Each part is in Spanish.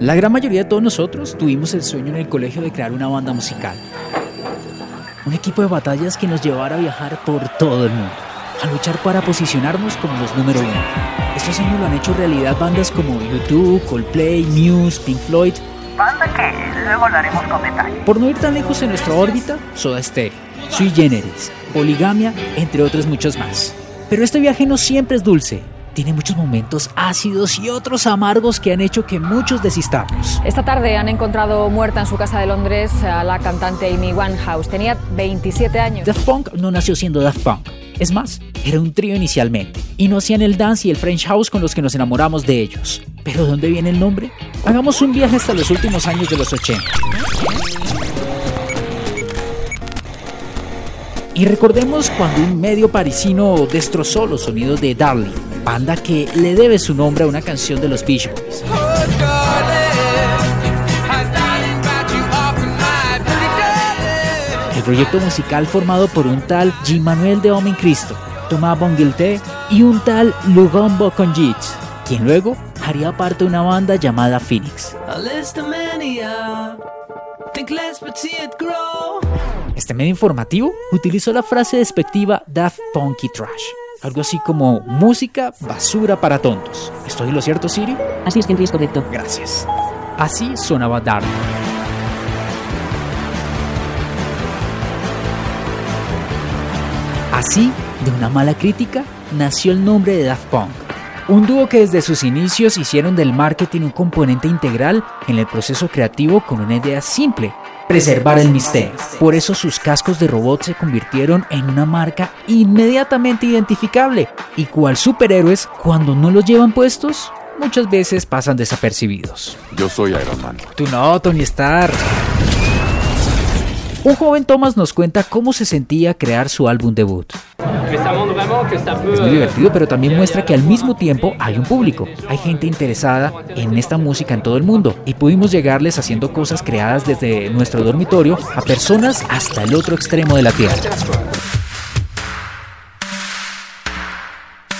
La gran mayoría de todos nosotros tuvimos el sueño en el colegio de crear una banda musical. Un equipo de batallas que nos llevara a viajar por todo el mundo, a luchar para posicionarnos como los número uno. Estos sueños lo han hecho realidad bandas como YouTube, Coldplay, Muse, Pink Floyd. Banda que luego hablaremos con detalle. Por no ir tan lejos en nuestra órbita, Soda Stereo, Sui Generis, Poligamia, entre otros muchos más. Pero este viaje no siempre es dulce. Tiene muchos momentos ácidos y otros amargos que han hecho que muchos desistamos. Esta tarde han encontrado muerta en su casa de Londres a la cantante Amy Winehouse. Tenía 27 años. Daft Punk no nació siendo Daft Punk. Es más, era un trío inicialmente, y no hacían el dance y el French House con los que nos enamoramos de ellos. ¿Pero dónde viene el nombre? Hagamos un viaje hasta los últimos años de los 80. Y recordemos cuando un medio parisino destrozó los sonidos de Darling, banda que le debe su nombre a una canción de los Beach Boys. El proyecto musical formado por un tal Jean-Manuel de Homem Cristo, Thomas Bonguilté y un tal Lugombo Conjits, quien luego haría parte de una banda llamada Phoenix. Este medio informativo utilizó la frase despectiva Daft Punky Trash, algo así como música basura para tontos. ¿Estoy lo cierto, Siri? Así es, Henry, es correcto. Gracias. Así sonaba Dark. Así, de una mala crítica, nació el nombre de Daft Punk. Un dúo que desde sus inicios hicieron del marketing un componente integral en el proceso creativo con una idea simple, preservar el misterio. Por eso sus cascos de robot se convirtieron en una marca inmediatamente identificable y cual superhéroes cuando no los llevan puestos muchas veces pasan desapercibidos. Yo soy Iron Man. Tú no, Tony Stark. Un joven Thomas nos cuenta cómo se sentía crear su álbum debut. Es muy divertido, pero también muestra que al mismo tiempo hay un público, hay gente interesada en esta música en todo el mundo y pudimos llegarles haciendo cosas creadas desde nuestro dormitorio a personas hasta el otro extremo de la Tierra.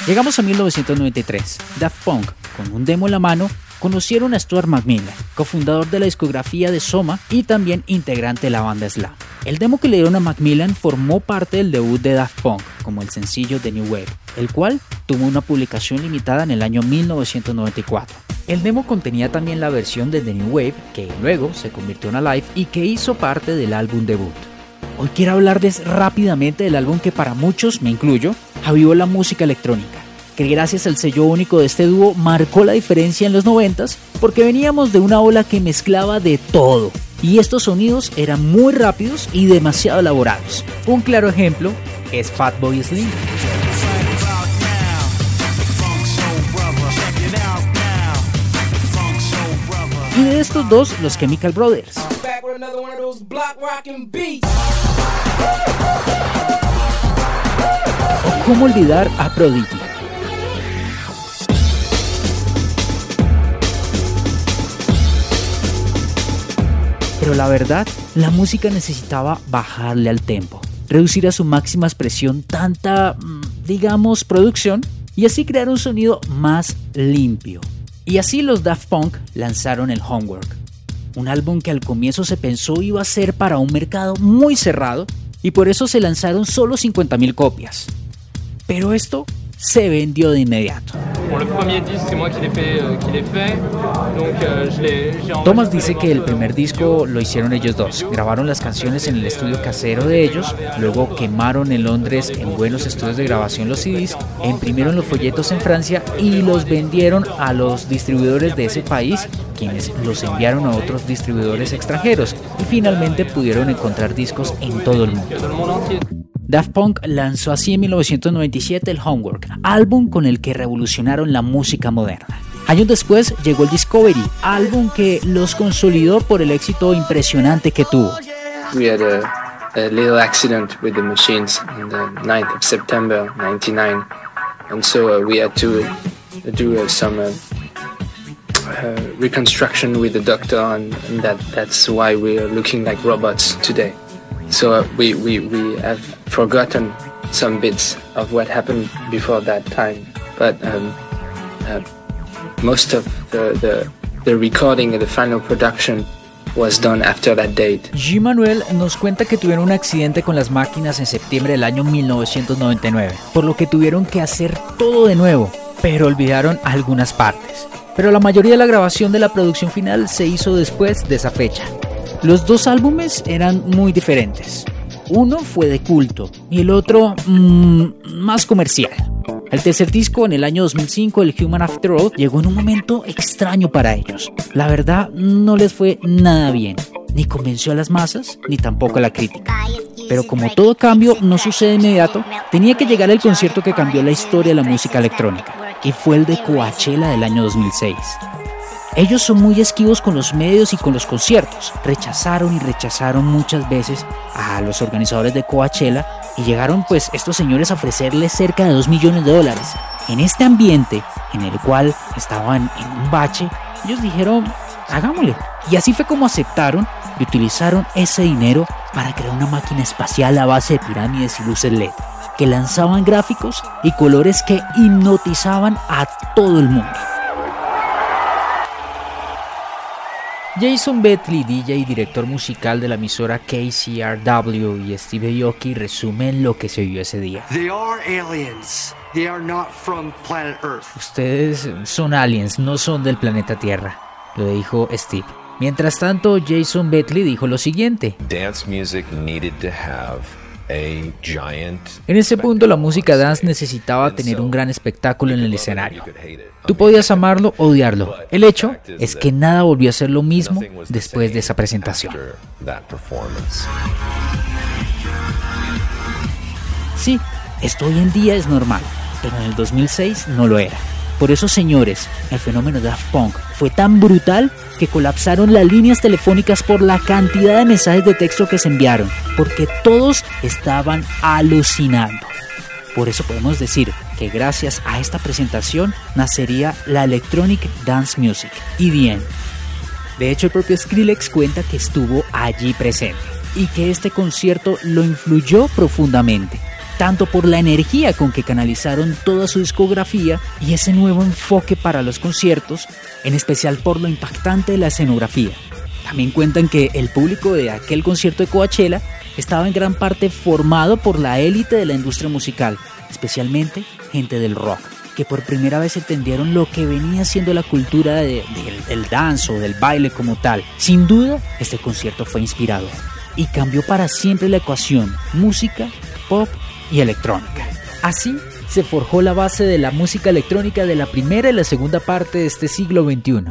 Llegamos a 1993. Daft Punk, con un demo en la mano, conocieron a Stuart McMillan, cofundador de la discografía de Soma y también integrante de la banda Slam. El demo que le dieron a Macmillan formó parte del debut de Daft Punk, como el sencillo The New Wave, el cual tuvo una publicación limitada en el año 1994. El demo contenía también la versión de The New Wave, que luego se convirtió en una live y que hizo parte del álbum debut. Hoy quiero hablarles rápidamente del álbum que para muchos, me incluyo, avivó la música electrónica, que gracias al sello único de este dúo marcó la diferencia en los 90 porque veníamos de una ola que mezclaba de todo. Y estos sonidos eran muy rápidos y demasiado elaborados. Un claro ejemplo es Fatboy Slim. Y de estos dos, los Chemical Brothers. Cómo olvidar a Prodigy. Pero la verdad, la música necesitaba bajarle al tempo, reducir a su máxima expresión tanta, mm, digamos, producción y así crear un sonido más limpio. Y así los Daft Punk lanzaron el Homework, un álbum que al comienzo se pensó iba a ser para un mercado muy cerrado y por eso se lanzaron solo 50.000 copias. Pero esto se vendió de inmediato. Thomas dice que el primer disco lo hicieron ellos dos. Grabaron las canciones en el estudio casero de ellos, luego quemaron en Londres en buenos estudios de grabación los CDs, imprimieron los folletos en Francia y los vendieron a los distribuidores de ese país, quienes los enviaron a otros distribuidores extranjeros y finalmente pudieron encontrar discos en todo el mundo. Daft Punk lanzó así en 1997 el Homework, álbum con el que revolucionaron la música moderna. Años después llegó el Discovery, álbum que los consolidó por el éxito impresionante que tuvo. We had a, little accident with the machines on the 9th of September 99 and so uh, we had to do uh, some uh, uh, reconstruction with the doctor and, and that that's why we are looking like robots today. So uh, we, we have forgotten some bits of what happened before that time but um, uh, most of the, recording and the final production was done after that date. G. Manuel nos cuenta que tuvieron un accidente con las máquinas en septiembre del año 1999, por lo que tuvieron que hacer todo de nuevo, pero olvidaron algunas partes. Pero la mayoría de la grabación de la producción final se hizo después de esa fecha. Los dos álbumes eran muy diferentes. Uno fue de culto y el otro mmm, más comercial. El tercer disco, en el año 2005, el Human After All, llegó en un momento extraño para ellos. La verdad, no les fue nada bien. Ni convenció a las masas, ni tampoco a la crítica. Pero como todo cambio no sucede de inmediato, tenía que llegar el concierto que cambió la historia de la música electrónica, y fue el de Coachella del año 2006. Ellos son muy esquivos con los medios y con los conciertos. Rechazaron y rechazaron muchas veces a los organizadores de Coachella y llegaron pues estos señores a ofrecerles cerca de 2 millones de dólares. En este ambiente en el cual estaban en un bache, ellos dijeron, hagámosle. Y así fue como aceptaron y utilizaron ese dinero para crear una máquina espacial a base de pirámides y luces LED, que lanzaban gráficos y colores que hipnotizaban a todo el mundo. Jason Betley, DJ y director musical de la emisora KCRW y Steve Aoki resumen lo que se vio ese día. Ustedes son aliens, no son del planeta Tierra, lo dijo Steve. Mientras tanto, Jason Betley dijo lo siguiente. Dance music needed to have en ese punto la música dance necesitaba tener un gran espectáculo en el escenario. Tú podías amarlo o odiarlo. El hecho es que nada volvió a ser lo mismo después de esa presentación. Sí, esto hoy en día es normal, pero en el 2006 no lo era. Por eso, señores, el fenómeno Daft Punk fue tan brutal que colapsaron las líneas telefónicas por la cantidad de mensajes de texto que se enviaron, porque todos estaban alucinando. Por eso podemos decir que gracias a esta presentación nacería la Electronic Dance Music, EDM. De hecho, el propio Skrillex cuenta que estuvo allí presente y que este concierto lo influyó profundamente tanto por la energía con que canalizaron toda su discografía y ese nuevo enfoque para los conciertos, en especial por lo impactante de la escenografía. También cuentan que el público de aquel concierto de Coachella estaba en gran parte formado por la élite de la industria musical, especialmente gente del rock, que por primera vez entendieron lo que venía siendo la cultura del dance o del baile como tal. Sin duda, este concierto fue inspirador y cambió para siempre la ecuación música, pop electrónica. Así se forjó la base de la música electrónica de la primera y la segunda parte de este siglo XXI.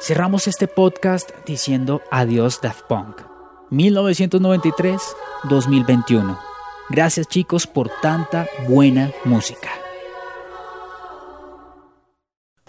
Cerramos este podcast diciendo adiós Daft Punk. 1993-2021. Gracias chicos por tanta buena música.